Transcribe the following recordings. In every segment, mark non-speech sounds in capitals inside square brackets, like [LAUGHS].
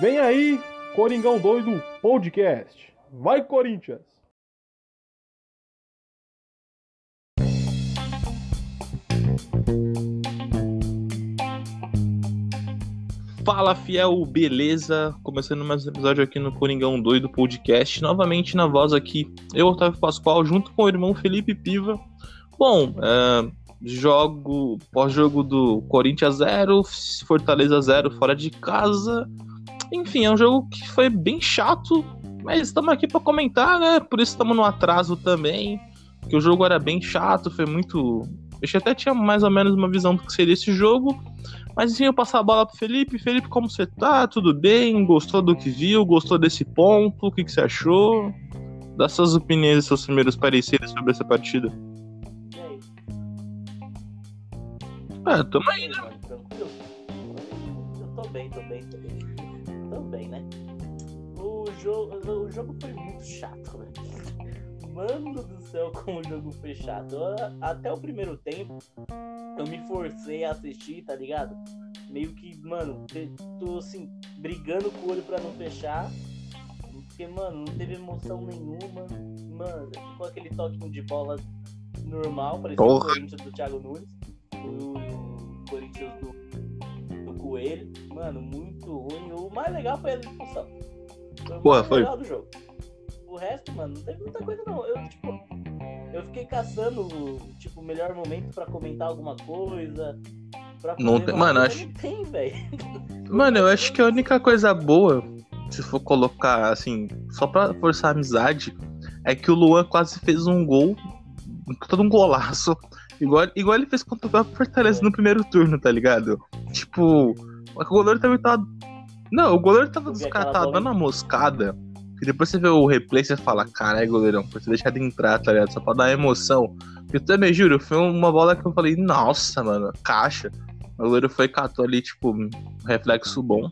Vem aí, Coringão Doido Podcast. Vai, Corinthians! Fala fiel, beleza? Começando mais um episódio aqui no Coringão Doido Podcast. Novamente na voz aqui, eu, Otávio Pascoal, junto com o irmão Felipe Piva. Bom, é, jogo, pós-jogo do Corinthians 0, Fortaleza 0 fora de casa. Enfim, é um jogo que foi bem chato, mas estamos aqui para comentar, né? Por isso estamos no atraso também. Que o jogo era bem chato, foi muito. Eu até tinha mais ou menos uma visão do que seria esse jogo. Mas enfim, eu passar a bola pro Felipe. Felipe, como você tá? Tudo bem? Gostou do que viu? Gostou desse ponto? O que, que você achou? Dá suas opiniões e seus primeiros pareceres sobre essa partida. É, tamo aí, né? Tranquilo? Eu tô bem, tô bem, tô bem. Tô bem, né? O jogo, o jogo foi muito chato, né? Mano do céu, [LAUGHS] como o jogo foi chato. Eu- Até o primeiro tempo, eu me forcei a assistir, tá ligado? Meio que, mano, tô assim, brigando com o olho pra não fechar. Porque, mano, não teve emoção nenhuma. Mano, ficou aquele toquinho de bola normal, parecia o. Corinthians do Thiago Nunes. O Corinthians do, do Coelho. Mano, muito ruim. O mais legal foi a expulsão. Foi o Porra, mais foi. legal do jogo. O resto, mano, não teve muita coisa não. Eu, tipo, eu fiquei caçando, tipo, o melhor momento pra comentar alguma coisa. Não tem- mano, acho- Não tem, velho. [LAUGHS] Mano, eu acho que a única coisa boa, se for colocar assim, só pra forçar a amizade, é que o Luan quase fez um gol, todo um golaço, igual, igual ele fez contra o próprio Fortaleza no primeiro turno, tá ligado? Tipo, o goleiro também tava. Não, o goleiro tava descartado, dando uma moscada. E depois você vê o replay e você fala, caralho, goleirão, por ter deixado entrar, tá ligado? Só pra dar emoção. Eu também juro, foi uma bola que eu falei, nossa, mano, caixa. O goleiro foi e catou ali, tipo, um reflexo bom.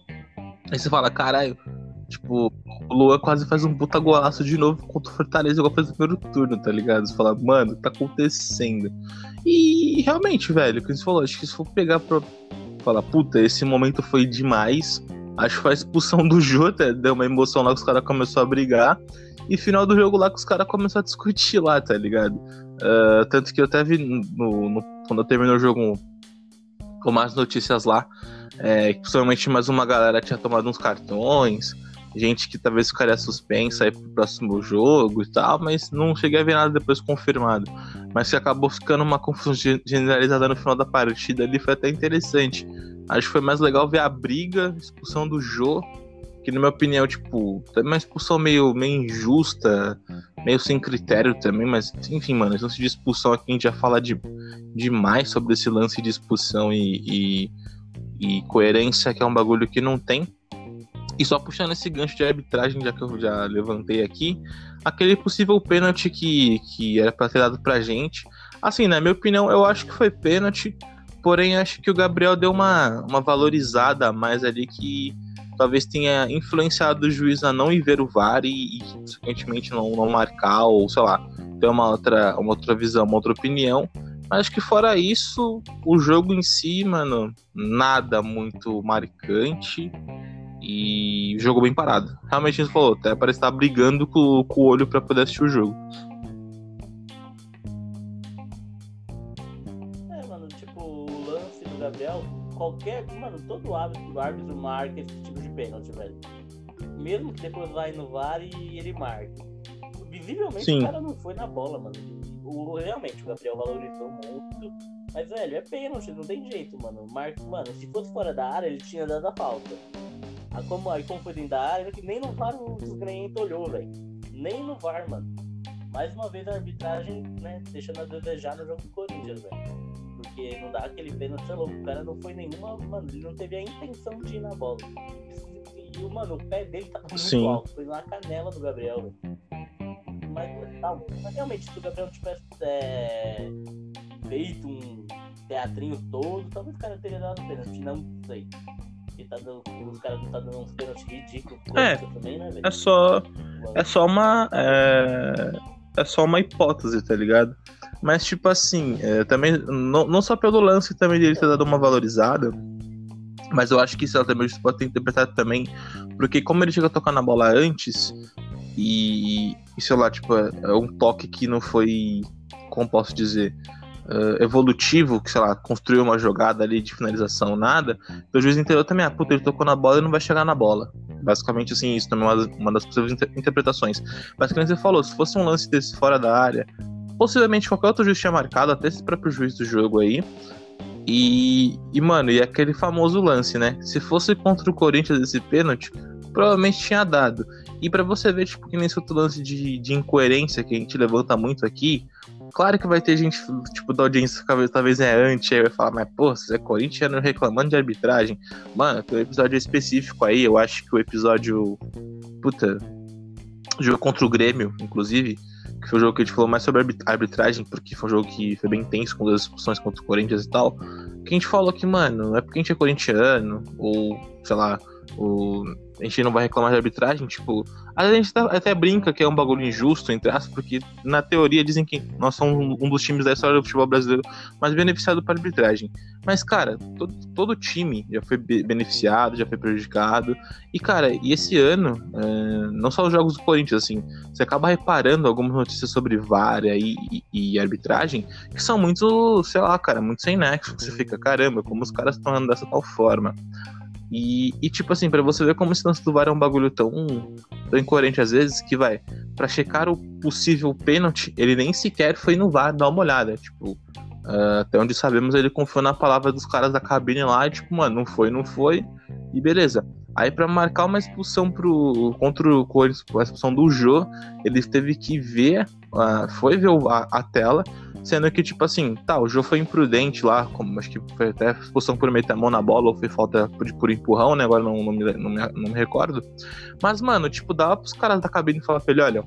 Aí você fala, caralho, tipo, o Luan quase faz um puta golaço de novo contra o Fortaleza, igual fez no primeiro turno, tá ligado? Você fala, mano, que tá acontecendo? E realmente, velho, o que você falou, acho que se for pegar pra falar, puta, esse momento foi demais. Acho que a expulsão do Jota, deu uma emoção lá que os caras começaram a brigar. E final do jogo lá que os caras começaram a discutir lá, tá ligado? Ah, tanto que eu até vi no, no- quando eu terminei o jogo com mais notícias lá, é, que possivelmente mais uma galera tinha tomado uns cartões, gente que talvez ficaria suspensa aí pro próximo jogo e tal, mas não cheguei a ver nada depois confirmado. Mas que acabou ficando uma confusão ge- generalizada no final da partida ali, foi até interessante. Acho que foi mais legal ver a briga, expulsão do Jô, que na minha opinião, tipo, também uma expulsão meio, meio injusta, meio sem critério também, mas enfim, mano, esse lance de expulsão aqui a gente já fala de, demais sobre esse lance de expulsão e, e, e coerência, que é um bagulho que não tem. E só puxando esse gancho de arbitragem, já que eu já levantei aqui, aquele possível pênalti que, que era pra ter dado pra gente. Assim, na minha opinião, eu acho que foi pênalti, porém acho que o Gabriel deu uma, uma valorizada a mais ali que talvez tenha influenciado o juiz a não ir ver o VAR e, e consequentemente não, não marcar, ou sei lá, ter uma outra, uma outra visão, uma outra opinião. Mas acho que fora isso, o jogo em si, mano, nada muito marcante e jogo bem parado. Realmente você falou, até parece estar brigando com, com o olho pra poder assistir o jogo. É, mano, tipo, o lance do Gabriel, qualquer. Mano, todo árbitro, árbitro marca esse tipo de pênalti, velho. Mesmo que depois vai no VAR e ele marque. Visivelmente Sim. o cara não foi na bola, mano. O, realmente, o Gabriel valorizou muito. Mas, velho, é pênalti, não tem jeito, mano. Mar... Mano, se fosse fora da área, ele tinha dado a falta. Aí como, aí como foi dentro da área, que nem no VAR o desgranhento olhou, velho. Nem no VAR, mano. Mais uma vez a arbitragem, né, deixando a desejar no jogo do Corinthians, velho. Porque não dá aquele pênalti, sei lá, o cara não foi nenhuma, mano, ele não teve a intenção de ir na bola. E, o mano, o pé dele tava muito Sim. alto, foi na canela do Gabriel, velho. Mas, tá, mas realmente, se o Gabriel tivesse é, feito um teatrinho todo, talvez o cara teria dado pênalti, não sei. Tá dando, os caras não tá dando uns pênaltis ridículos É. Também, né, velho? É só, é só uma. É, é só uma hipótese, tá ligado? Mas, tipo assim, é, também, não, não só pelo lance também dele ter dado uma valorizada, Mas eu acho que isso também pode ter interpretado também, porque como ele chegou a tocar na bola antes, e, e sei lá, tipo, é, é um toque que não foi, como posso dizer, uh, evolutivo, que sei lá, construiu uma jogada ali de finalização, nada, então o juiz entendeu também, ah, puta, ele tocou na bola e não vai chegar na bola. Basicamente, assim, isso também é uma, uma das possíveis inter interpretações. Basicamente, você falou, se fosse um lance desse fora da área, possivelmente qualquer outro juiz tinha marcado, até esse próprio juiz do jogo aí, e, e, mano, e aquele famoso lance, né? Se fosse contra o Corinthians esse pênalti, provavelmente tinha dado. E para você ver, tipo, que nesse outro lance de, de incoerência que a gente levanta muito aqui, claro que vai ter gente, tipo, da audiência que talvez é anti, aí vai falar, mas, pô, você é corintiano reclamando de arbitragem. Mano, tem um episódio específico aí, eu acho que o episódio. Puta. Jogo contra o Grêmio, inclusive que foi o jogo que a gente falou mais sobre arbitragem, porque foi um jogo que foi bem intenso, com duas expulsões contra o Corinthians e tal. Que a gente falou que, mano, é porque a gente é corintiano, ou, sei lá, o, a gente não vai reclamar de arbitragem, tipo, a gente até brinca que é um bagulho injusto, entre aspas, porque na teoria dizem que nós somos um dos times da história do futebol brasileiro mais beneficiado para arbitragem. Mas, cara, todo, todo time já foi beneficiado, já foi prejudicado. E, cara, e esse ano, é, não só os jogos do Corinthians, assim, você acaba reparando algumas notícias sobre VAR e, e, e arbitragem que são muito, sei lá, cara, muito sem nexo. Você fica, caramba, como os caras estão andando dessa tal forma. E, e, tipo assim, para você ver como esse lance do VAR é um bagulho tão, tão incoerente às vezes, que vai, para checar o possível pênalti, ele nem sequer foi no VAR dar uma olhada. Tipo, uh, até onde sabemos, ele confiou na palavra dos caras da cabine lá, e tipo, mano, não foi, não foi, e beleza. Aí para marcar uma expulsão pro, contra o Corinthians, a expulsão do Jô, ele teve que ver, uh, foi ver a, a tela, Sendo que, tipo assim, tá, o jogo foi imprudente lá, como acho que foi até expulsão por meter a mão na bola ou foi falta por, por empurrão, né? Agora não, não, me, não, me, não me recordo. Mas, mano, tipo, dá pros caras da cabine falar pra ele, olha,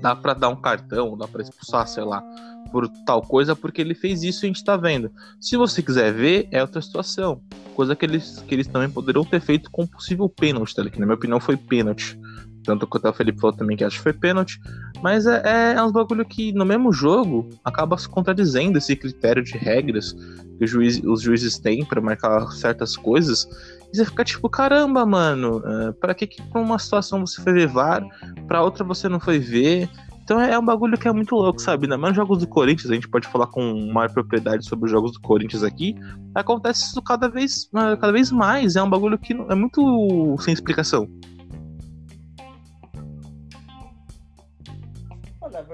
dá pra dar um cartão, dá pra expulsar, sei lá, por tal coisa, porque ele fez isso e a gente tá vendo. Se você quiser ver, é outra situação. Coisa que eles, que eles também poderiam ter feito com possível pênalti, tá? Que na minha opinião foi pênalti. Tanto que o Felipe falou também que acho que foi pênalti. Mas é, é, é uns bagulho que no mesmo jogo acaba se contradizendo esse critério de regras que os juízes têm para marcar certas coisas. E você fica tipo, caramba, mano, uh, pra que, que pra uma situação você foi ver VAR, pra outra você não foi ver? Então é, é um bagulho que é muito louco, sabe? Ainda mais jogos do Corinthians, a gente pode falar com maior propriedade sobre os jogos do Corinthians aqui. Acontece isso cada vez, cada vez mais. É um bagulho que é muito sem explicação.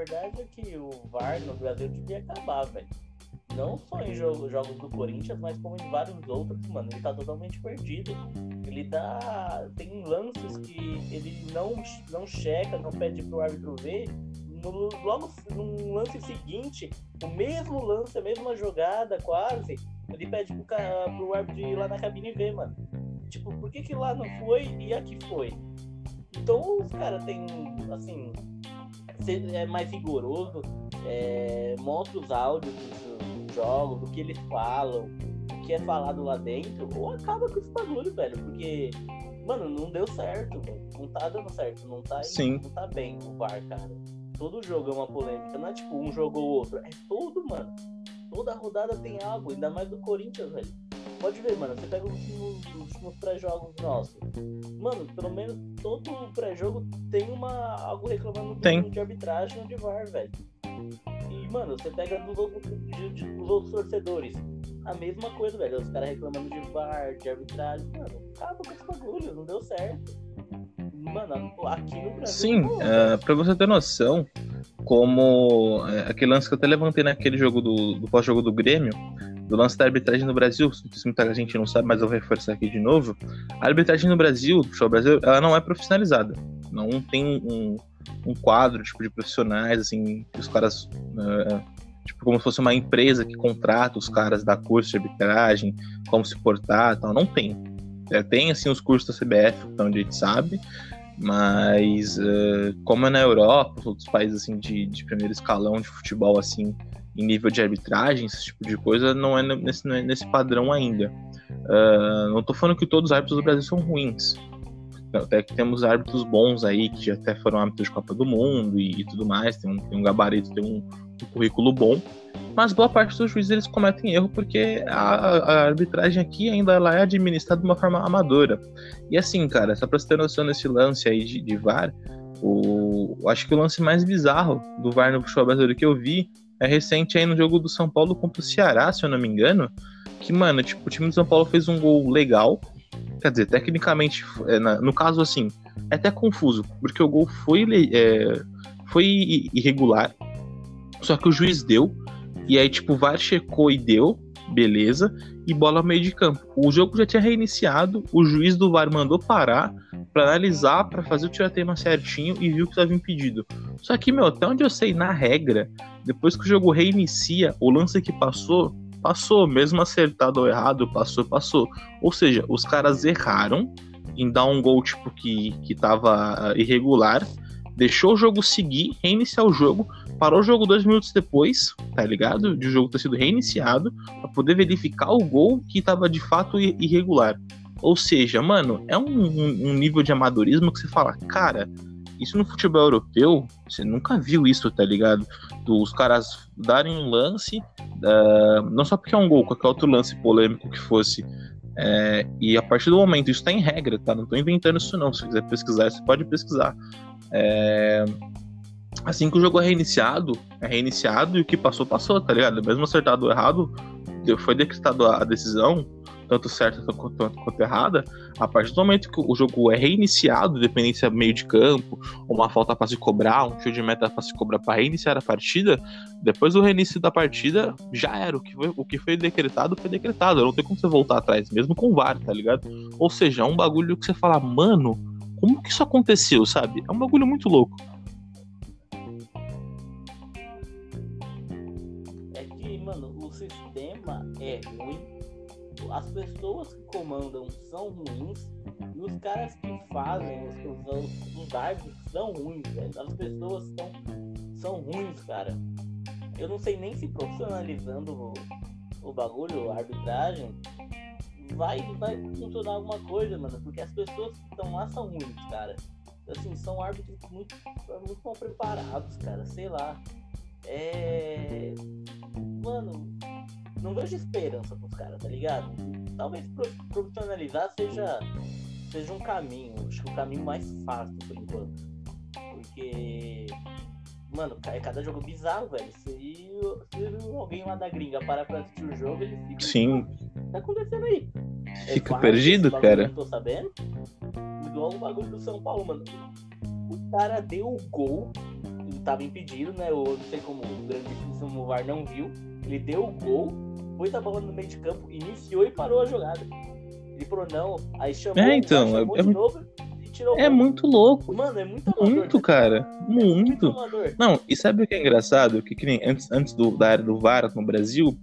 Verdade é que o VAR no Brasil devia acabar, velho. Não só em jogo, jogos do Corinthians, mas como em vários outros, mano, ele tá totalmente perdido. Ele tá. Tem lances que ele não, não checa, não pede pro árbitro ver. No, logo no lance seguinte, o mesmo lance, a mesma jogada, quase, ele pede pro, pro árbitro ir lá na cabine ver, mano. Tipo, por que, que lá não foi e aqui foi? Então os caras têm, assim, é mais rigoroso, é, mostra os áudios dos jogos, do que eles falam, o que é falado lá dentro, ou acaba com esse bagulho, velho, porque, mano, não deu certo, velho. Não tá dando certo, não tá, Sim. não tá bem o VAR, cara. Todo jogo é uma polêmica, não é tipo um jogo ou outro, é todo, mano. Toda rodada tem algo, ainda mais do Corinthians, velho. Pode ver, mano, você pega os últimos, últimos pré-jogos nossos. Mano, pelo menos todo pré-jogo tem uma, algo reclamando de arbitragem ou de VAR, velho. E, mano, você pega dos outros, outros torcedores. A mesma coisa, velho. Os caras reclamando de VAR, de arbitragem. Mano, acaba com esse bagulho, não deu certo. Mano, aqui no Brasil. Sim, uh, pra você ter noção, como uh, aquele lance que eu até levantei naquele jogo do, do pós-jogo do Grêmio, do lance da arbitragem no Brasil, se muita gente não sabe, mas eu vou reforçar aqui de novo. A arbitragem no Brasil, no Brasil, ela não é profissionalizada. Não tem um, um quadro tipo, de profissionais, assim, que os caras. Uh, tipo, como se fosse uma empresa que contrata os caras da curso de arbitragem, como se portar tal. Não tem. É, tem, assim, os cursos da CBF, onde a gente sabe, mas uh, como é na Europa, os outros países, assim, de, de primeiro escalão de futebol, assim, em nível de arbitragem, esse tipo de coisa, não é nesse, não é nesse padrão ainda. Uh, não estou falando que todos os árbitros do Brasil são ruins. até que temos árbitros bons aí, que já até foram árbitros de Copa do Mundo e, e tudo mais, tem um, tem um gabarito, tem um, um, currículo bom. Mas boa parte dos juízes eles cometem erro porque a, a arbitragem aqui ainda ela é administrada de uma forma amadora. E assim, cara, só pra você ter noção nesse lance aí de, de VAR, o, acho que o lance mais bizarro do VAR no futebol brasileiro que eu vi é recente aí no jogo do São Paulo contra o Ceará, se eu não me engano. Que, mano, tipo, o time do São Paulo fez um gol legal. Quer dizer, tecnicamente, é, no caso, assim, é até confuso, porque o gol foi, é, foi irregular, só que o juiz deu, e aí, tipo, o VAR checou e deu, beleza, e bola meio de campo. O jogo já tinha reiniciado, o juiz do VAR mandou parar para analisar, para fazer o tiratema certinho e viu que estava impedido. Só que, meu, até onde eu sei, na regra, depois que o jogo reinicia, o lance que passou, passou, mesmo acertado ou errado, passou, passou. Ou seja, os caras erraram em dar um gol tipo que, que tava irregular, deixou o jogo seguir, reiniciar o jogo, parou o jogo dois minutos depois, tá ligado? De o jogo ter sido reiniciado, para poder verificar o gol que tava de fato irregular. Ou seja, mano, é um, um, nível de amadorismo que você fala, cara, isso no futebol europeu, você nunca viu isso, tá ligado? Dos caras darem um lance, uh, não só porque é um gol, qualquer outro lance polêmico que fosse. É, e a partir do momento, isso tá em regra, tá? Não tô inventando isso não. Se quiser pesquisar, você pode pesquisar. É, assim que o jogo é reiniciado, é reiniciado e o que passou, passou, tá ligado? Mesmo acertado ou errado, foi decretado a decisão, tanto certa quanto, quanto, errada, a partir do momento que o jogo é reiniciado, independente se é meio de campo, uma falta para se cobrar, um tiro de meta para se cobrar para reiniciar a partida, depois do reinício da partida, já era. O que foi, o que foi decretado foi decretado. Não tem como você voltar atrás, mesmo com o VAR, tá ligado? Ou seja, é um bagulho que você fala, mano, como que isso aconteceu, sabe? É um bagulho muito louco. É que, mano, o sistema é ruim as pessoas que comandam são ruins e os caras que fazem, os, os, os árbitros são ruins, velho. As pessoas são, são ruins, cara. Eu não sei nem se profissionalizando o, o bagulho, a arbitragem, vai, vai funcionar alguma coisa, mano. Porque as pessoas que estão lá são ruins, cara. Assim, são árbitros muito, muito mal preparados, cara. Sei lá. É. Mano, não vejo esperança pros caras, tá ligado? Talvez profissionalizar seja, seja um caminho, acho que o caminho mais fácil por enquanto. Porque, mano, é cada jogo bizarro, velho. Se, se alguém lá da gringa parar pra assistir o jogo, ele fica. Sim. O que tá acontecendo aí? É fica é perdido, cara. Eu tô sabendo. Igual o bagulho do São Paulo, mano. O cara deu o gol, ele tava impedido, né? Eu não sei como o grandíssimo VAR não viu. Ele deu o gol pôs a bola no meio de campo, iniciou e parou a jogada. Ele falou, não, aí chamou, é, então, chamou é, de novo e tirou É muito louco. Mano, é muito amador, Muito, cara. Muito. muito não, e sabe o que é engraçado? Que, que nem antes, antes do, da era do VAR no Brasil,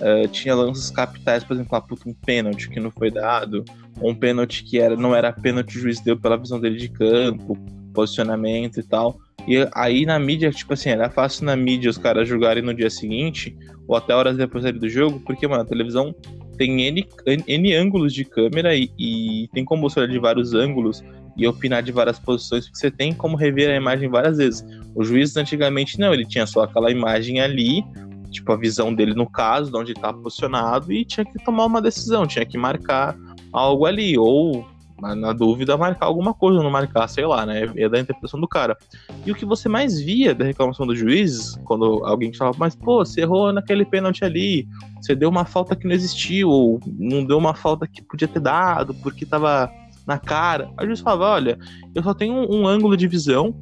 uh, tinha lances capitais, por exemplo, puta, um pênalti que não foi dado, um pênalti que era, não era pênalti, o juiz deu pela visão dele de campo, posicionamento e tal. E aí na mídia, tipo assim, era fácil na mídia os caras jogarem no dia seguinte, ou até horas depois do jogo, porque, mano, a televisão tem N, N ângulos de câmera e, e tem como você olhar de vários ângulos e opinar de várias posições, porque você tem como rever a imagem várias vezes. O juiz antigamente não, ele tinha só aquela imagem ali, tipo a visão dele no caso, de onde está posicionado, e tinha que tomar uma decisão, tinha que marcar algo ali, ou na dúvida, marcar alguma coisa, não marcar, sei lá, né? É da interpretação do cara. E o que você mais via da reclamação dos juízes, quando alguém falava, mas pô, você errou naquele pênalti ali, você deu uma falta que não existiu, ou não deu uma falta que podia ter dado, porque tava na cara. A juiz falava, olha, eu só tenho um, um ângulo de visão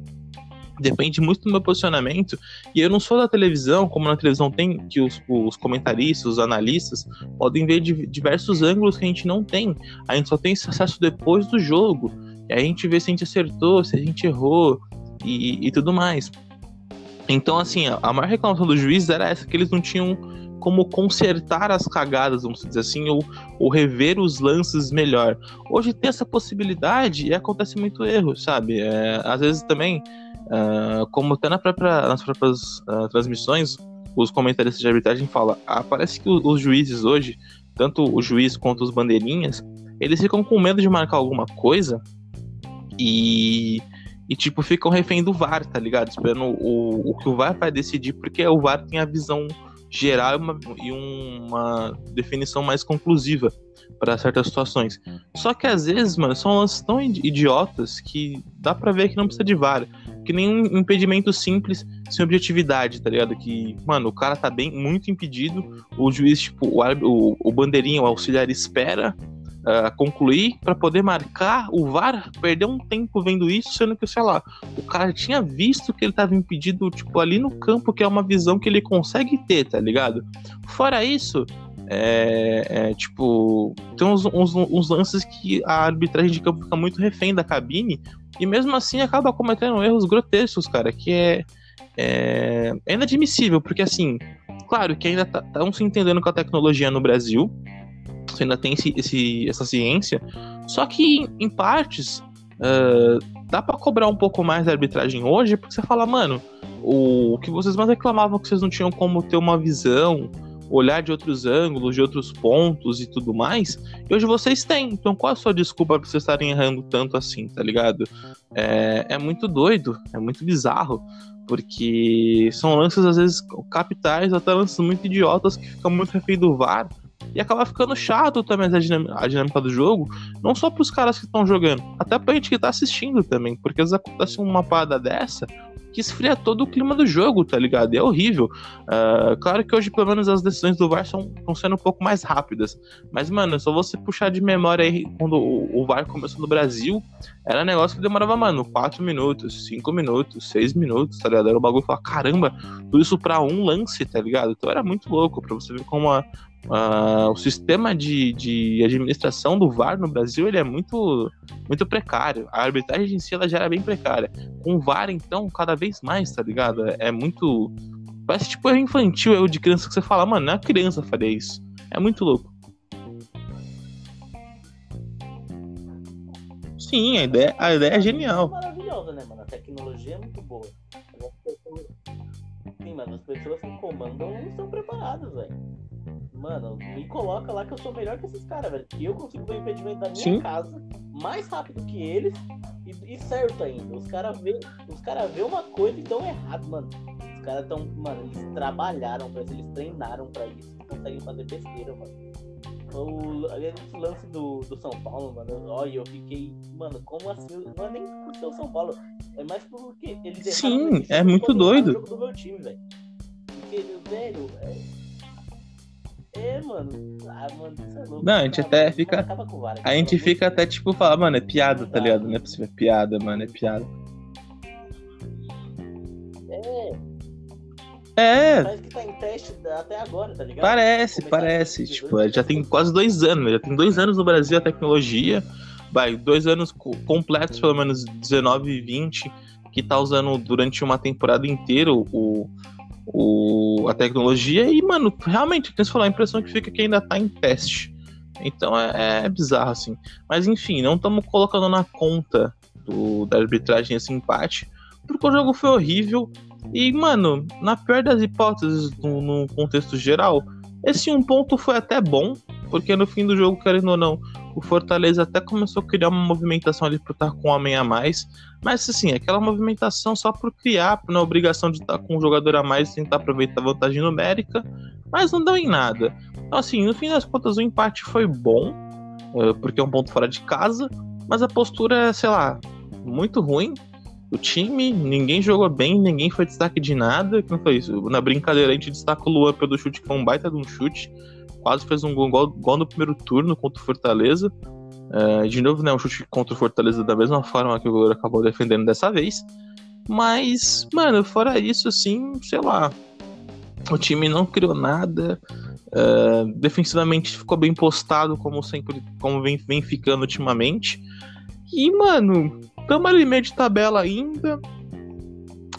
depende muito do meu posicionamento. E eu não sou da televisão, como na televisão tem, que os, os comentaristas, os analistas, podem ver de, diversos ângulos que a gente não tem. A gente só tem esse acesso depois do jogo. E a gente vê se a gente acertou, se a gente errou e, e tudo mais. Então, assim, a, a maior reclamação dos juízes era essa, que eles não tinham como consertar as cagadas, vamos dizer assim, ou, ou rever os lances melhor. Hoje tem essa possibilidade e acontece muito erro, sabe? É, às vezes também Uh, como até na própria, nas próprias uh, transmissões, os comentaristas de arbitragem falam: ah, parece que os juízes hoje, tanto o juiz quanto os bandeirinhas, eles ficam com medo de marcar alguma coisa E, e tipo, ficam refém do VAR, tá ligado? Esperando o, o que o VAR vai decidir, porque o VAR tem a visão geral e uma, e uma definição mais conclusiva para certas situações. Só que às vezes, mano, são lances tão idiotas que dá para ver que não precisa de VAR. Que nem um impedimento simples sem objetividade, tá ligado? Que, mano, o cara tá bem, muito impedido, o juiz, tipo, o, o, o bandeirinha, o auxiliar espera uh, concluir para poder marcar, o VAR perdeu um tempo vendo isso, sendo que, sei lá, o cara tinha visto que ele tava impedido, tipo, ali no campo, que é uma visão que ele consegue ter, tá ligado? Fora isso, é, é, tipo, tem uns, uns, uns, lances que a arbitragem de campo fica muito refém da cabine e mesmo assim acaba cometendo erros grotescos, cara, que é, é, é inadmissível, porque assim, claro que ainda estão tá, se entendendo com a tecnologia no Brasil, ainda tem esse, esse, essa ciência. Só que, em partes, uh, dá para cobrar um pouco mais da arbitragem hoje, porque você fala, mano, o que vocês mais reclamavam que vocês não tinham como ter uma visão, olhar de outros ângulos, de outros pontos e tudo mais, e hoje vocês têm. Então qual a sua desculpa pra vocês estarem errando tanto assim, tá ligado? É, é muito doido, é muito bizarro, porque são lances às vezes capitais, até lances muito idiotas que ficam muito refém do VAR, e acaba ficando chato também a dinâmica, a dinâmica do jogo, não só pros caras que estão jogando, até pra gente que tá assistindo também, porque às vezes acontece uma parada dessa que esfria todo o clima do jogo, tá ligado? E é horrível. Uh, claro que hoje, pelo menos, as decisões do VAR estão sendo um pouco mais rápidas. Mas, mano, só você puxar de memória aí, quando o, o VAR começou no Brasil, era um negócio que demorava, mano, 4 minutos, 5 minutos, 6 minutos, tá ligado? Era o bagulho e falar, caramba, tudo isso pra um lance, tá ligado? Então era muito louco, pra você ver como a, Uh, o sistema de, de administração do VAR no Brasil ele é muito, muito precário. A arbitragem em si ela já era bem precária. Com o VAR, então, cada vez mais, tá ligado? É, é muito. Parece tipo erro infantil, erro de criança que você fala, mano, é criança faria isso. É muito louco. Sim, a ideia, a ideia é genial. É maravilhosa, né, mano? A tecnologia é muito boa. Sim, mano, as pessoas que comandam não estão preparadas, velho. Mano, me coloca lá que eu sou melhor que esses caras, velho. Que eu consigo ver o impedimento da minha Sim. casa mais rápido que eles e, e certo ainda. Os caras vê, os cara vê uma coisa e dão errado, mano. Os caras tão, mano, eles trabalharam pra isso, eles treinaram pra isso. Conseguem fazer besteira, mano. O, esse lance do, do São Paulo, mano, olha, eu fiquei, mano, como assim? Não é nem por ser o São Paulo, é mais porque eles Sim, é muito doido. jogo do meu time, velho. Porque, velho, é é, mano. Ah, mano, isso é louco. Não, a gente até fica. A gente fica até tipo falar, mano, é piada, tá ligado? Não é possível, é piada, mano, é piada. É. É. Parece que tá em teste até agora, tá ligado? Parece, parece. Tipo, já tem quase dois anos. Já tem dois anos no Brasil a tecnologia. Vai, dois anos completos, pelo menos 19 e 20, que tá usando durante uma temporada inteira o, o, a tecnologia e, mano, realmente, como você falou, a impressão que fica é que ainda tá em teste. Então é, é bizarro, assim. Mas enfim, não estamos colocando na conta do, da arbitragem esse empate, porque o jogo foi horrível. E, mano, na pior das hipóteses, no, no contexto geral, esse um ponto foi até bom, porque no fim do jogo, querendo ou não, o Fortaleza até começou a criar uma movimentação ali por estar com um homem a mais. Mas assim, aquela movimentação só por criar, na obrigação de estar com um jogador a mais tentar aproveitar a vantagem numérica, mas não deu em nada. Então, assim, no fim das contas, o empate foi bom, eh, porque é um ponto fora de casa, mas a postura é, sei lá, muito ruim. O time, ninguém jogou bem, ninguém foi destaque de nada. Como foi isso? Na brincadeira, a gente destaca o Luan pelo chute, que foi um baita de um chute quase fez um gol, gol no primeiro turno contra o Fortaleza. Uh, de novo, né, um chute contra o Fortaleza da mesma forma que o goleiro acabou defendendo dessa vez. Mas, mano, fora isso, assim, sei lá. O time não criou nada. Uh, defensivamente ficou bem postado, como sempre, como vem, vem ficando ultimamente. E, mano, estamos ali meio de tabela ainda.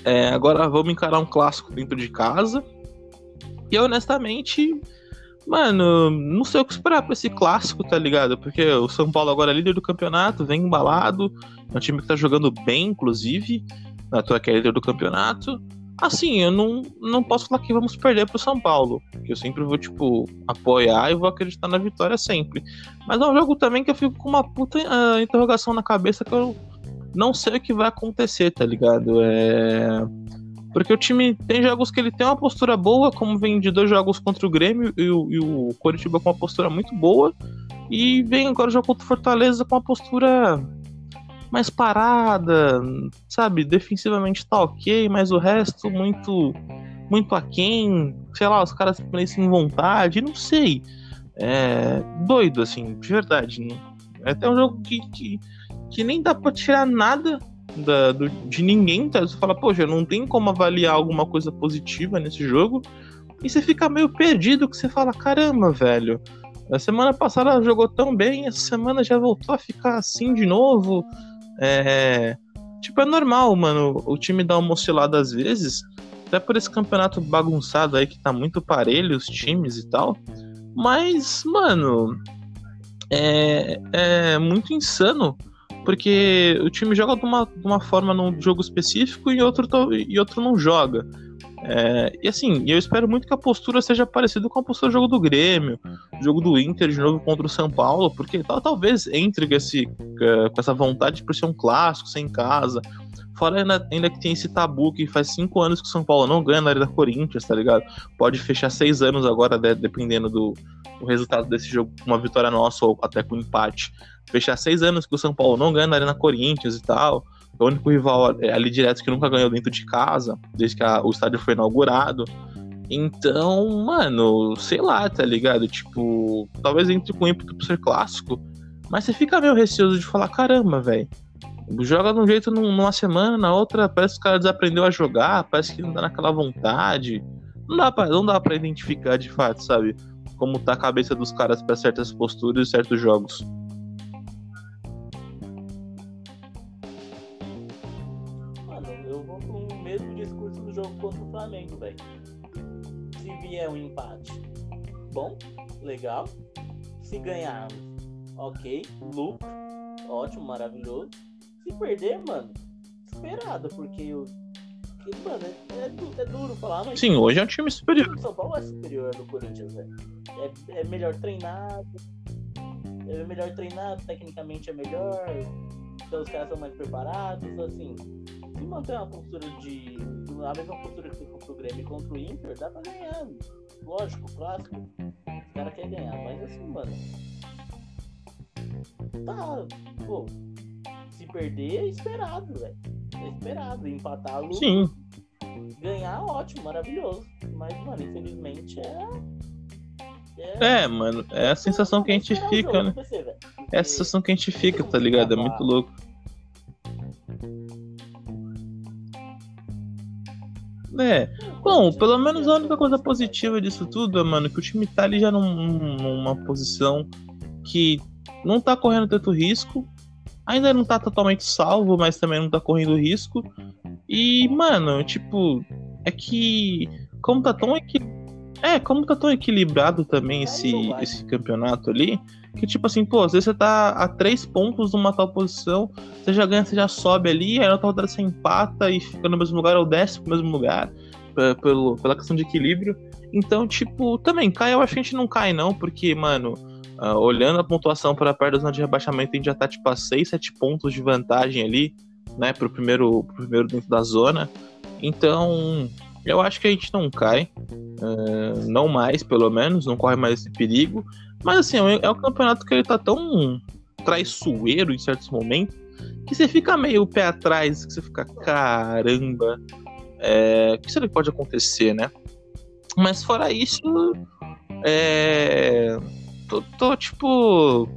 É, agora vamos encarar um clássico dentro de casa. E honestamente, Mano, não sei o que esperar pra esse clássico, tá ligado? Porque o São Paulo agora é líder do campeonato, vem embalado. É um time que tá jogando bem, inclusive. Na tua que é líder do campeonato. Assim, eu não, não posso falar que vamos perder pro São Paulo. Que eu sempre vou, tipo, apoiar e vou acreditar na vitória sempre. Mas é um jogo também que eu fico com uma puta uh, interrogação na cabeça que eu não sei o que vai acontecer, tá ligado? É. Porque o time tem jogos que ele tem uma postura boa, como vem de dois jogos contra o Grêmio e o, e o Coritiba com uma postura muito boa. E vem agora jogo contra o Fortaleza com uma postura mais parada, sabe? Defensivamente tá ok, mas o resto muito muito aquém. Sei lá, os caras sem vontade, não sei. É doido, assim, de verdade. Né? É até um jogo que, que, que nem dá pra tirar nada da, do, de ninguém, tá? Você fala, poxa, não tem como avaliar alguma coisa positiva nesse jogo. E você fica meio perdido, que você fala, caramba, velho. A semana passada ela jogou tão bem, essa semana já voltou a ficar assim de novo. É. Tipo, é normal, mano, o time dá uma oscilada às vezes. Até por esse campeonato bagunçado aí que tá muito parelho, os times e tal. Mas, mano, é, é muito insano porque o time joga de uma, de uma forma num jogo específico e outro, e outro não joga. É, e assim, eu espero muito que a postura seja parecida com a postura do jogo do Grêmio, jogo do Inter de novo contra o São Paulo, porque tal, talvez entre com, esse, com essa vontade por ser um clássico, sem casa. Fora ainda, ainda, que tem esse tabu que faz cinco anos que o São Paulo não ganha na área da Corinthians, tá ligado? Pode fechar seis anos agora, dependendo do, do resultado desse jogo, com uma vitória nossa ou até com um empate fechar seis anos que o São Paulo não ganha na Arena Corinthians e tal. É o único rival é, ali direto que nunca ganhou dentro de casa, desde que a, o estádio foi inaugurado. Então, mano, sei lá, tá ligado? Tipo, talvez entre com ímpeto pro ser clássico, mas você fica meio receoso de falar: caramba, velho. Joga de um jeito numa semana, na outra parece que o cara desaprendeu a jogar, parece que não dá naquela vontade. Não dá pra, não dá pra identificar de fato, sabe? Como tá a cabeça dos caras para certas posturas e certos jogos. Flamengo, velho. Se vier um empate, bom, legal. Se ganharmos, ok, lucro, ótimo, maravilhoso. Se perder, mano, esperado, porque. Que, mano, é, é, é, duro falar, mas. Sim, hoje é um time superior. O São Paulo é superior do Corinthians, velho. É, é melhor treinado. É melhor treinado, tecnicamente é melhor. Então os caras são mais preparados, assim se manter uma postura de. a mesma postura que foi contra o Grêmio contra o Inter, dá pra ganhar. Lógico, clássico. Os caras querem ganhar, mas assim, mano. Tá, pô. Se perder é esperado, velho. É esperado. Empatar a Sim. Ganhar, ótimo, maravilhoso. Mas, mano, infelizmente é. É, é mano, é a sensação que a gente fica, né? É a sensação que a gente fica, tá ligado? É muito louco. É. Bom, pelo menos a única coisa positiva disso tudo é, mano, que o time tá ali já num, numa posição que não tá correndo tanto risco. Ainda não tá totalmente salvo, mas também não tá correndo risco. E, mano, tipo, é que. Como tá tão equilibrado. É, como tá tão equilibrado também esse, esse campeonato ali, que tipo assim, pô, às vezes você tá a três pontos numa tal posição, você já ganha, você já sobe ali, aí na outra rodada você empata e fica no mesmo lugar, ou desce pro mesmo lugar, pelo, pela questão de equilíbrio. Então, tipo, também cai, eu acho que a gente não cai, não, porque, mano, uh, olhando a pontuação para perto da zona de rebaixamento, a gente já tá, tipo, a 6, 7 pontos de vantagem ali, né, pro primeiro, pro primeiro dentro da zona. Então, eu acho que a gente não cai. Uh, não mais, pelo menos, não corre mais esse perigo. Mas assim, é, é um campeonato que ele tá tão traiçoeiro em certos momentos que você fica meio pé atrás, que você fica, caramba, é, o que será que pode acontecer, né? Mas fora isso, é, tô, tô, tipo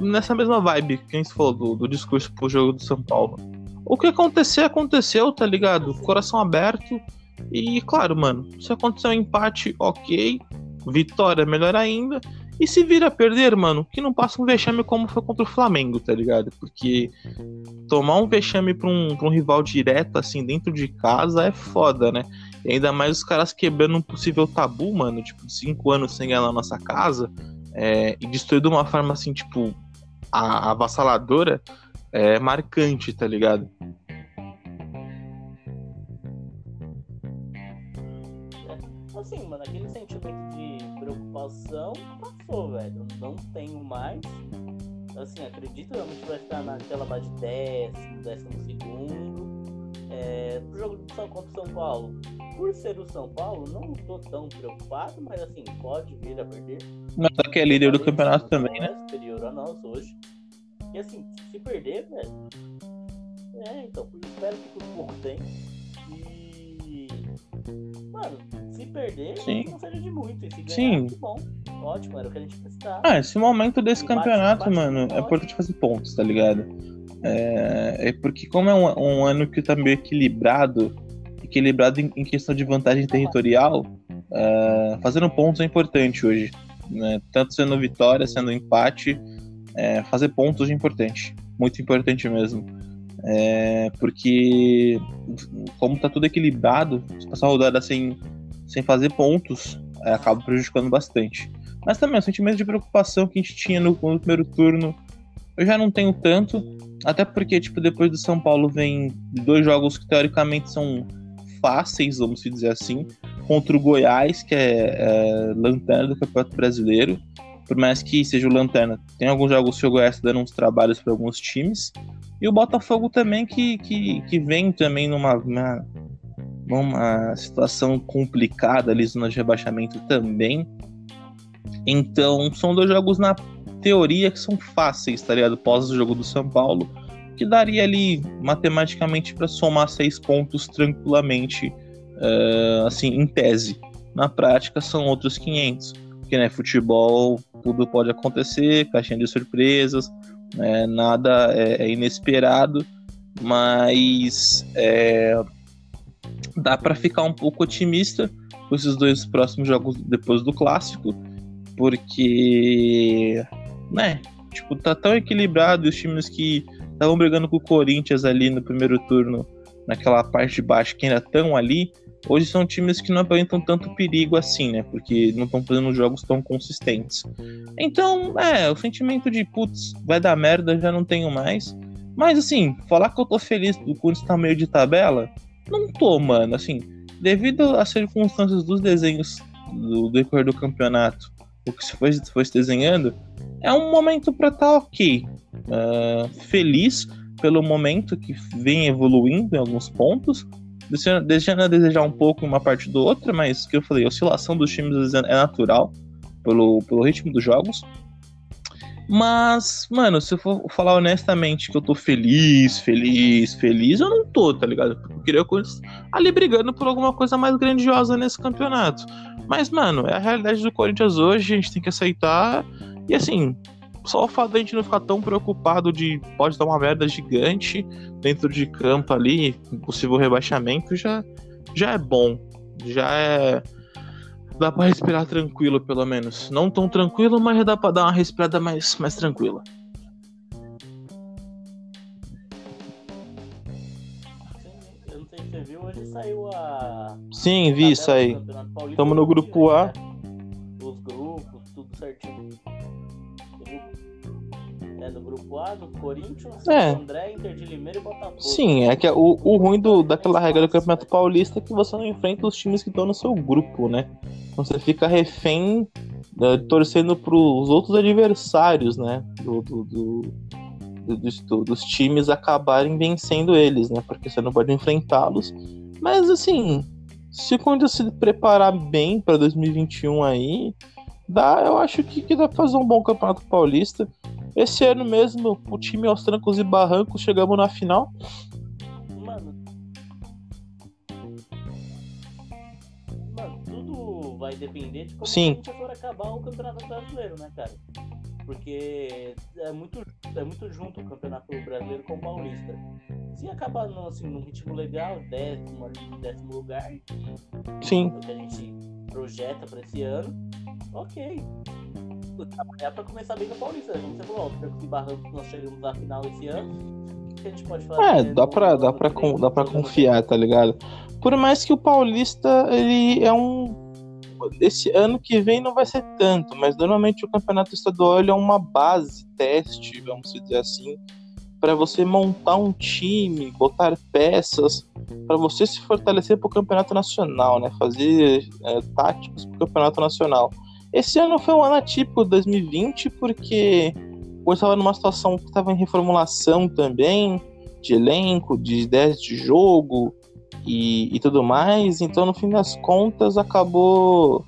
nessa mesma vibe que a gente falou do, do discurso pro jogo do São Paulo. O que acontecer, aconteceu, tá ligado? Coração aberto. E claro, mano, se acontecer um empate, ok. Vitória, melhor ainda. E se vir a perder, mano, que não passa um vexame como foi contra o Flamengo, tá ligado? Porque tomar um vexame pra um, pra um rival direto, assim, dentro de casa é foda, né? E ainda mais os caras quebrando um possível tabu, mano, tipo, cinco anos sem ganhar na nossa casa, é, e destruir de uma forma, assim, tipo, avassaladora, é marcante, tá ligado? assim, mano, aquele sentimento de preocupação passou, velho. Não tenho mais. assim, acredito realmente que vai ficar naquela base de décimo, décimo segundo. É, pro jogo do São contra o São Paulo, por ser o São Paulo, não tô tão preocupado, mas assim, pode vir a perder. Mas só que é líder do campeonato também, né? Superior a nós hoje. E assim, se perder, velho. É, então, espero que por pouco tempo. E. Mano, perder, Sim. não seja de muito. E se ganhar, Sim. que bom. Ótimo, era o que a gente precisava. Ah, esse momento desse Bate- campeonato, bate- mano, é ótimo. importante fazer pontos, tá ligado? É, é porque como é um, um ano que tá meio equilibrado, equilibrado em, em questão de vantagem territorial, é, fazendo pontos é importante hoje. Né? Tanto sendo vitória, sendo empate, é, fazer pontos é importante. Muito importante mesmo. É, porque como tá tudo equilibrado, se passar a rodada sem, sem fazer pontos, é, acaba prejudicando bastante. Mas também o sentimento de preocupação que a gente tinha no, no primeiro turno, eu já não tenho tanto. Até porque, tipo, depois do São Paulo vem dois jogos que teoricamente são fáceis, vamos dizer assim, contra o Goiás, que é, é lanterna do Campeonato Brasileiro. Por mais que seja o lanterna, tem alguns jogos que o Goiás tá dando uns trabalhos para alguns times. E o Botafogo também, que, que, que vem também numa, uma- situação complicada ali, zona de rebaixamento também. Então, são dois jogos na teoria que são fáceis, tá ligado? Pós o jogo do São Paulo, que daria ali matematicamente para somar seis pontos tranquilamente, eh, assim, em tese. Na prática, são outros 500. Porque, né, futebol, tudo pode acontecer, caixinha de surpresas, né, nada é, é inesperado, mas é, dá para ficar um pouco otimista com esses dois próximos jogos depois do clássico, porque, né, tipo, tá tão equilibrado e os times que estavam brigando com o Corinthians ali no primeiro turno, naquela parte de baixo que ainda estão ali, hoje são times que não apresentam tanto perigo assim, né, porque não estão fazendo jogos tão consistentes. Então, é, o sentimento de, putz, vai dar merda, já não tenho mais. Mas, assim, falar que eu tô feliz do Corinthians tá meio de tabela, não tô, mano, assim, devido às circunstâncias dos desenhos do decorrer do campeonato, o que se foi, foi se desenhando, é um momento pra estar ok. Ah, feliz pelo momento que vem evoluindo em alguns pontos, deixando, a desejar um pouco uma parte do outra, mas que eu falei, a oscilação dos times é natural pelo, pelo ritmo dos jogos. Mas, mano, se eu for falar honestamente que eu tô feliz, feliz, feliz, eu não tô, tá ligado? Porque eu queria ali brigando por alguma coisa mais grandiosa nesse campeonato. Mas, mano, é a realidade do Corinthians hoje, a gente tem que aceitar. E assim, só o fato da gente não ficar tão preocupado de pode dar uma merda gigante dentro de campo ali, possível rebaixamento, já, já é bom. Já é. Dá pra respirar tranquilo, pelo menos. Não tão tranquilo, mas dá pra dar uma respirada mais, mais tranquila. Eu não sei se você viu, hoje saiu a. Sim, vi isso aí. Tamo no grupo A. Os grupos, tudo certinho. É no grupo A, do Corinthians, É. André, Inter de Limeira e Botafogo. Sim, é que o, o ruim do, daquela regra do Campeonato Paulista é que você não enfrenta os times que estão no seu grupo, né? Então você fica refém eh, torcendo pros outros adversários, né? Do, do- do- do- dos, do- dos times acabarem vencendo eles, né? Porque você não pode enfrentá-los. Mas assim, se o Corinthians se preparar bem para 2021 aí, dá, eu acho que, que dá pra fazer um bom Campeonato Paulista. Esse ano mesmo, o time aos trancos e barrancos, chegamos na final. Mano. Mano, tudo vai depender de como Sim. a gente for acabar o Campeonato Brasileiro, né, cara? Porque é muito, é muito junto o Campeonato Brasileiro com o Paulista. Se acabar no, assim, num ritmo legal, décimo, décimo lugar, Sim. é o que a gente projeta pra esse ano, ok. Trabalhar pra começar bem no Paulista, como você falou, os barrancos nós chegamos na final esse ano. O que a gente pode fazer? É, dá pra, dá pra, vem, dá pra confiar, tá ligado? Por mais que o Paulista, ele é um. Esse ano que vem não vai ser tanto, mas normalmente o campeonato estadual é uma base, teste, vamos dizer assim, para você montar um time, botar peças, para você se fortalecer pro campeonato nacional, né? Fazer é, táticos pro campeonato nacional. Esse ano foi um ano atípico 2020 porque Corinthians estava numa situação que estava em reformulação também, de elenco, de ideias de jogo e, e tudo mais. Então, no fim das contas, acabou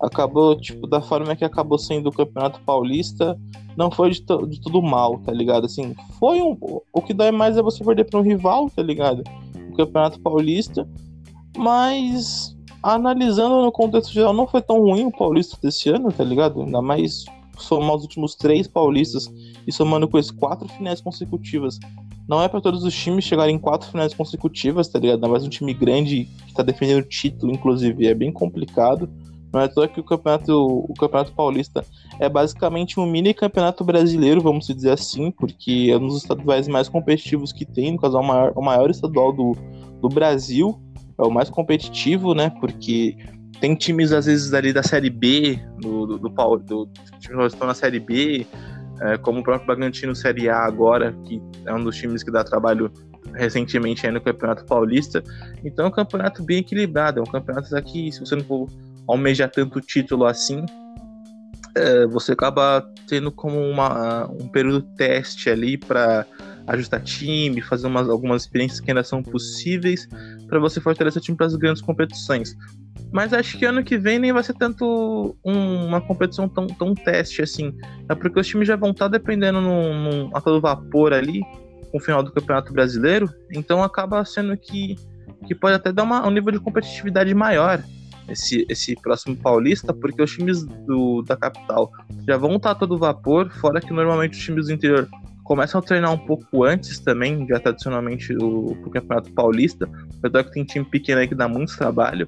acabou, tipo, da forma que acabou sendo o Campeonato Paulista, não foi de, de tudo mal, tá ligado? Assim, foi um. O que dói mais é você perder para um rival, tá ligado? O Campeonato Paulista. Mas, analisando no contexto geral, não foi tão ruim o Paulista desse ano, tá ligado? Ainda mais somar os últimos três paulistas e somando com esses quatro finais consecutivas. Não é para todos os times chegarem em quatro finais consecutivas, tá ligado? Ainda mais um time grande que tá defendendo o título, inclusive, é bem complicado. Não é só que o campeonato, o campeonato paulista é basicamente um mini campeonato brasileiro, vamos dizer assim, porque é um dos estaduais mais competitivos que tem, no caso é o maior, o maior estadual do, do Brasil, é o mais competitivo, né? Porque tem times às vezes ali da série B, do, do, do, do, do times que estão na série B, é, como o próprio Bragantino Série A agora, que é um dos times que dá trabalho recentemente aí no Campeonato Paulista. Então é um campeonato bem equilibrado, é um campeonato aqui, se você não for almejar tanto título assim, é, você acaba tendo como uma, um período teste ali para ajustar time, fazer umas, algumas experiências que ainda são possíveis para você fortalecer o time para as grandes competições. Mas acho que ano que vem nem vai ser tanto um, uma competição tão, tão teste assim. É porque os times já vão estar tá dependendo a todo vapor ali com o final do Campeonato Brasileiro. Então acaba sendo que, que pode até dar uma, um nível de competitividade maior esse, esse próximo paulista, porque os times do, da capital já vão estar todo vapor, fora que normalmente os times do interior começam a treinar um pouco antes também, já tradicionalmente o, o Campeonato Paulista, apesar que tem time pequeno aí que dá muito trabalho.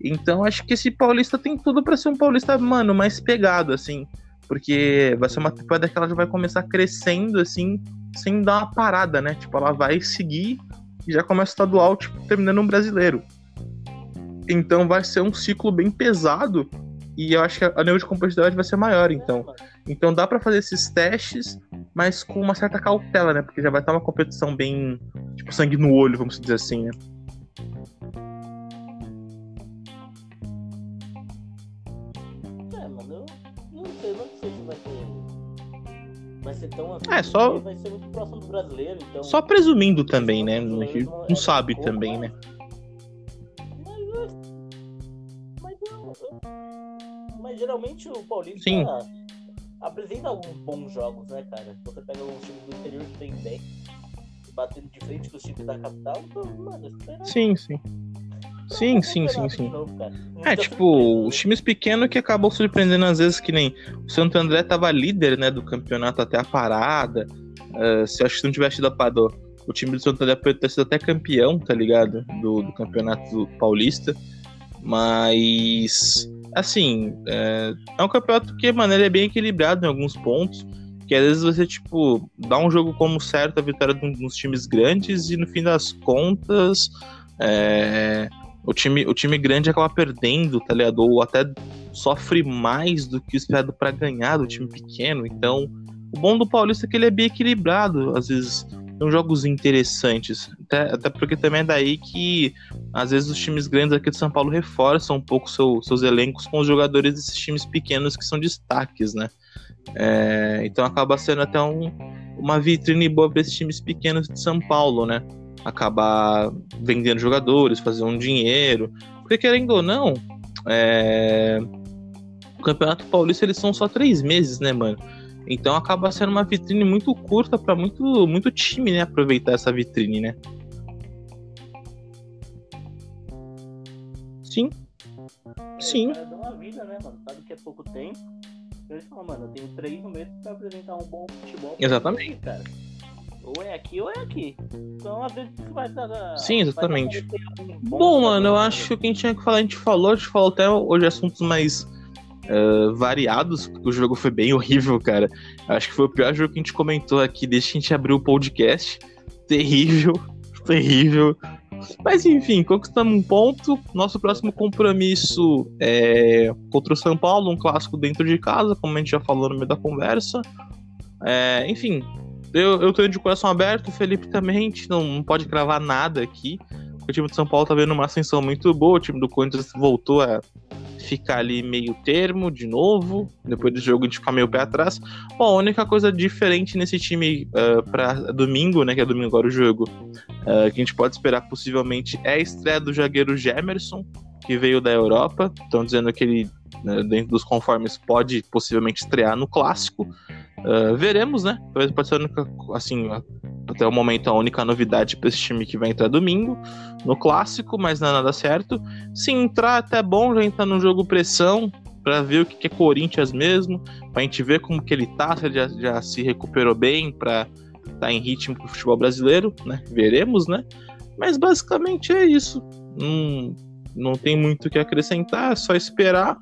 Então acho que esse paulista tem tudo para ser um paulista, mano, mais pegado, assim. Porque vai ser uma temporada que ela já vai começar crescendo, assim, sem dar uma parada, né? Tipo, ela vai seguir e já começa o estadual, tipo, terminando um brasileiro. Então vai ser um ciclo bem pesado e eu acho que a nível de competitividade vai ser maior, então. Então dá para fazer esses testes, mas com uma certa cautela, né? Porque já vai estar uma competição bem, tipo, sangue no olho, vamos dizer assim, né? É, mano, eu não sei, não sei se vai ter. Vai ser tão assim. É, só. Vai ser muito próximo do brasileiro, então. Só presumindo também, né? Não, não sabe também, né? Mas geralmente o Paulista Sim. apresenta alguns bons jogos, né, cara? Você pega um time do interior que vem bem, batendo de frente com os times da capital, então, mano, espera. Sim, sim. Sim, sim, sim, sim. É, tipo, os times pequenos que acabam surpreendendo às vezes, que nem o Santo André tava líder, né, do campeonato até a parada. Uh, se eu acho que não tivesse tido a parada, o time do Santo André poderia ter sido até campeão, tá ligado? Do, do campeonato paulista. Mas, assim, é, é um campeonato que, mano, ele é bem equilibrado em alguns pontos. Que às vezes você, tipo, dá um jogo como certo a vitória nos times grandes e no fim das contas. É, o time, o time grande acaba perdendo, tá ligado? Ou até sofre mais do que o esperado para ganhar do time pequeno. Então, o bom do Paulista é que ele é bem equilibrado. Às vezes são jogos interessantes. Até, até porque também é daí que às vezes os times grandes aqui de São Paulo reforçam um pouco seu, seus elencos com os jogadores desses times pequenos que são destaques, né? É, então acaba sendo até um, uma vitrine boa para esses times pequenos de São Paulo, né? Acabar vendendo jogadores, fazer um dinheiro. Porque querendo ou não, é... o Campeonato Paulista eles são só três meses, né, mano? Então acaba sendo uma vitrine muito curta para muito, muito time, né? Aproveitar essa vitrine, né? Sim. É, Sim. Dá uma vida, né, mano? Sabe que é pouco tempo. Eles falam, mano, eu tenho três meses pra apresentar um bom futebol. Exatamente. Aqui, cara. Ou é aqui ou é aqui. Então, às vezes, vai dar. Sim, exatamente. dar um Bom, mano, eu acho que a gente tinha que falar, a gente falou, a gente falou até hoje assuntos mais uh, variados, o jogo foi bem [LAUGHS] horrível, cara. Acho que foi o pior jogo que a gente comentou aqui desde que a gente abriu o podcast. Terrível, [LAUGHS] terrível. Mas enfim, conquistamos um ponto. Nosso próximo compromisso é contra o São Paulo, um clássico dentro de casa, como a gente já falou no meio da conversa. É, enfim, eu, eu tô de coração aberto, o Felipe também, a gente não, não pode cravar nada aqui. O time de São Paulo tá vendo uma ascensão muito boa, o time do Corinthians voltou a ficar ali meio termo de novo. Depois do jogo a gente ficar meio pé atrás. Bom, a única coisa diferente nesse time uh, para domingo, né? Que é domingo agora o jogo, uh, que a gente pode esperar possivelmente é a estreia do zagueiro Gemerson, que veio da Europa. Estão dizendo que ele, né, dentro dos conformes, pode possivelmente estrear no clássico. Uh, veremos, né? Talvez pode ser a única, assim, até o momento a única novidade para esse time que vai entrar domingo no clássico, mas não é nada certo. Se entrar, até bom já entrar no jogo pressão para ver o que é Corinthians mesmo, para a gente ver como que ele tá, se ele já, já se recuperou bem para estar tá em ritmo pro futebol brasileiro, né? Veremos, né? Mas basicamente é isso. Não, não tem muito o que acrescentar, é só esperar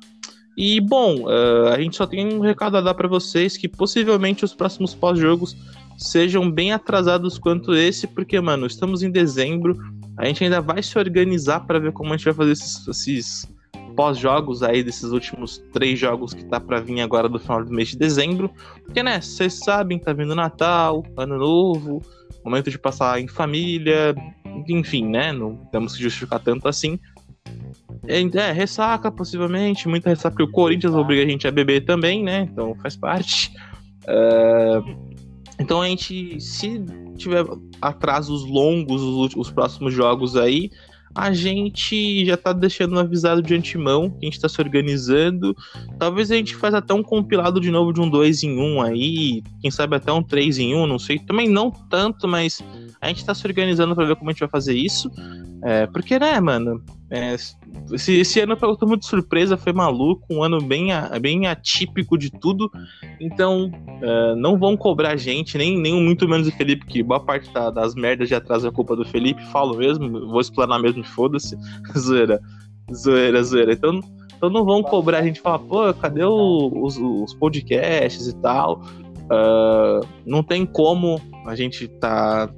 e bom, uh, a gente só tem um recado a dar para vocês que possivelmente os próximos pós-jogos sejam bem atrasados quanto esse, porque, mano, estamos em dezembro, a gente ainda vai se organizar para ver como a gente vai fazer esses, esses pós-jogos aí desses últimos três jogos que tá para vir agora do final do mês de dezembro. Porque, né, vocês sabem, tá vindo Natal, Ano Novo, momento de passar em família, enfim, né, não temos que justificar tanto assim. É, é, ressaca, possivelmente. Muita ressaca, porque o Corinthians obriga a gente a beber também, né? Então faz parte. Uh, então a gente, se tiver atrasos longos os, os, próximos jogos aí, a gente já tá deixando avisado de antemão que a gente tá se organizando. Talvez a gente faça até um compilado de novo de um 2 em 1 um aí, quem sabe até um 3 em 1, um, não sei. Também não tanto, mas a gente tá se organizando para ver como a gente vai fazer isso. É, porque, né, mano, é, esse, esse ano eu tô muito surpresa, foi maluco, um ano bem, bem atípico de tudo. Então, é, não vão cobrar a gente, nem, nem muito menos o Felipe, que boa parte da, das merdas de atrás é culpa do Felipe, falo mesmo, vou explanar mesmo, foda-se. [LAUGHS] zoeira, zoeira, zoeira. Então, então não vão cobrar a gente falar, pô, cadê o, os, os, podcasts e tal? Uh, não tem como a gente tá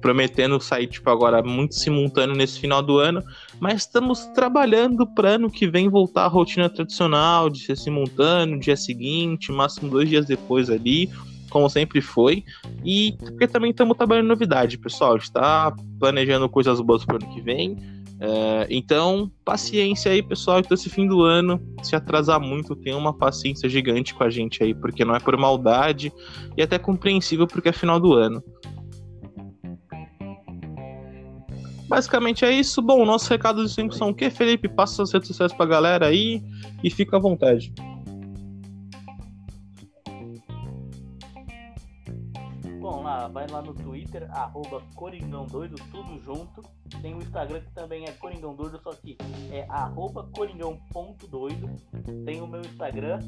prometendo sair, tipo, agora muito simultâneo nesse final do ano, mas estamos trabalhando para ano que vem voltar à rotina tradicional de ser simultâneo, dia seguinte, máximo dois dias depois ali, como sempre foi. E porque também estamos trabalhando novidade, pessoal. está planejando coisas boas para o ano que vem. É, então, paciência aí, pessoal. Então, esse fim do ano, se atrasar muito, tenha uma paciência gigante com a gente aí, porque não é por maldade e até compreensível porque é final do ano. Basicamente é isso. Bom, nosso recado de sempre são o que, Felipe? Passa suas redes sociais pra galera aí e fica à vontade. Bom, lá, vai lá no Twitter, arroba Coringão Doido, tudo junto. Tem o Instagram que também é Coringão Doido, só que é arroba coringão.doido. Tem o meu Instagram,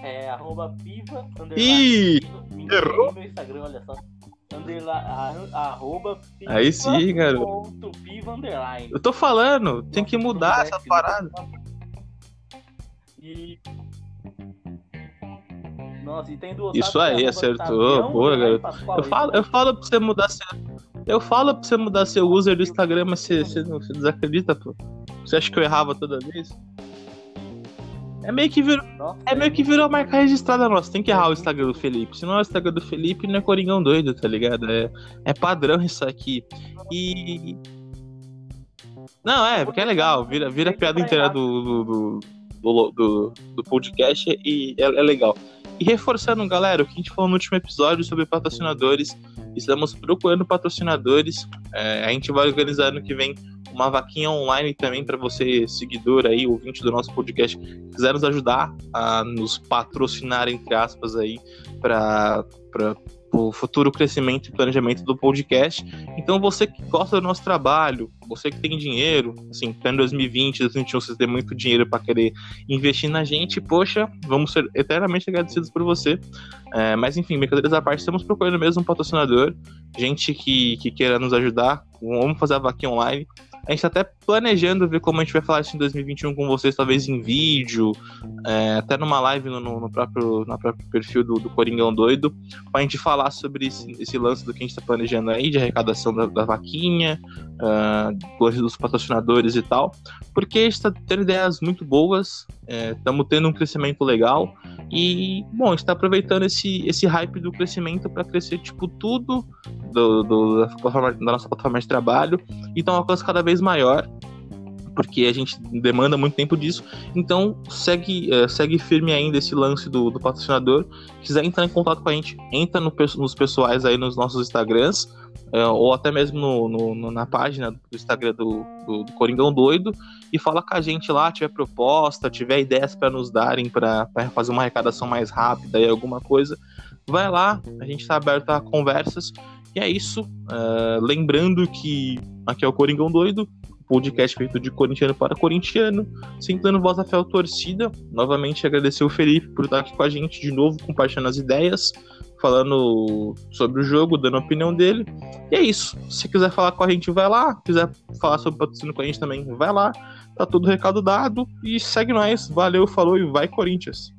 é arroba piva, Ih, errou. meu Instagram, olha só arroba Aí sim, garoto. Eu tô falando, tem que mudar essa parada. E... Nossa, e tem do Isso aí, acertou. Boa, garoto. Eu falo, eu falo pra você mudar seu. Eu falo pra você mudar seu user do Instagram, mas você, você, você desacredita, pô. Você acha que eu errava toda vez? É meio que virou, Nossa, é meio que virou marca registrada nossa. Tem que errar o Instagram do Felipe. Se não é o Instagram do Felipe, não é Coringão doido, tá ligado? É, é padrão isso aqui. E. Não, é, porque é legal. Vira, vira piada inteira do, do, do, do, do podcast e é, é legal. E reforçando, galera, o que a gente falou no último episódio sobre patrocinadores. Estamos procurando patrocinadores. É, a gente vai organizar no que vem uma vaquinha online também para você, seguidor aí, ouvinte do nosso podcast, quiser nos ajudar a nos patrocinar, entre aspas, aí, para o futuro crescimento e planejamento do podcast. Então, você que gosta do nosso trabalho, você que tem dinheiro, assim, tá em 2020, 2021, você tem muito dinheiro para querer investir na gente, poxa, vamos ser eternamente agradecidos por você. É, mas, enfim, brincadeiras à parte, estamos procurando mesmo um patrocinador, gente que, que queira nos ajudar. Vamos fazer a vaquinha online. A gente tá até planejando ver como a gente vai falar isso em 2021 com vocês, talvez em vídeo, é, até numa live no, no, próprio, no próprio perfil do, do Coringão Doido, pra gente falar sobre esse, esse, lance do que a gente tá planejando aí, de arrecadação da, da vaquinha, uh, dos patrocinadores e tal, porque a gente tá tendo ideias muito boas, estamos é, tendo um crescimento legal, e, bom, a gente tá aproveitando esse, esse hype do crescimento para crescer, tipo, tudo do, do, da, da, nossa plataforma de trabalho, então um alcance cada vez maior. porque a gente demanda muito tempo disso. Então, segue, é, segue firme ainda esse lance do, do patrocinador. Quiser entrar em contato com a gente, entra no, nos pessoais aí nos nossos Instagrams, é, ou até mesmo no, no, na página do Instagram do, do, do, Coringão Doido, e fala com a gente lá, tiver proposta, tiver ideias para nos darem para fazer uma arrecadação mais rápida e alguma coisa. Vai lá, a gente está aberto a conversas. E é isso. Uh, lembrando que aqui é o Coringão Doido podcast feito de corintiano para corintiano, sentando voz a fé ao torcida. Novamente agradecer o Felipe por estar aqui com a gente de novo, compartilhando as ideias, falando sobre o jogo, dando a opinião dele. E é isso. Se quiser falar com a gente, vai lá. Se quiser falar sobre patrocínio com a gente também, vai lá. Tá todo recado dado e segue nós. Valeu, falou e vai Corinthians.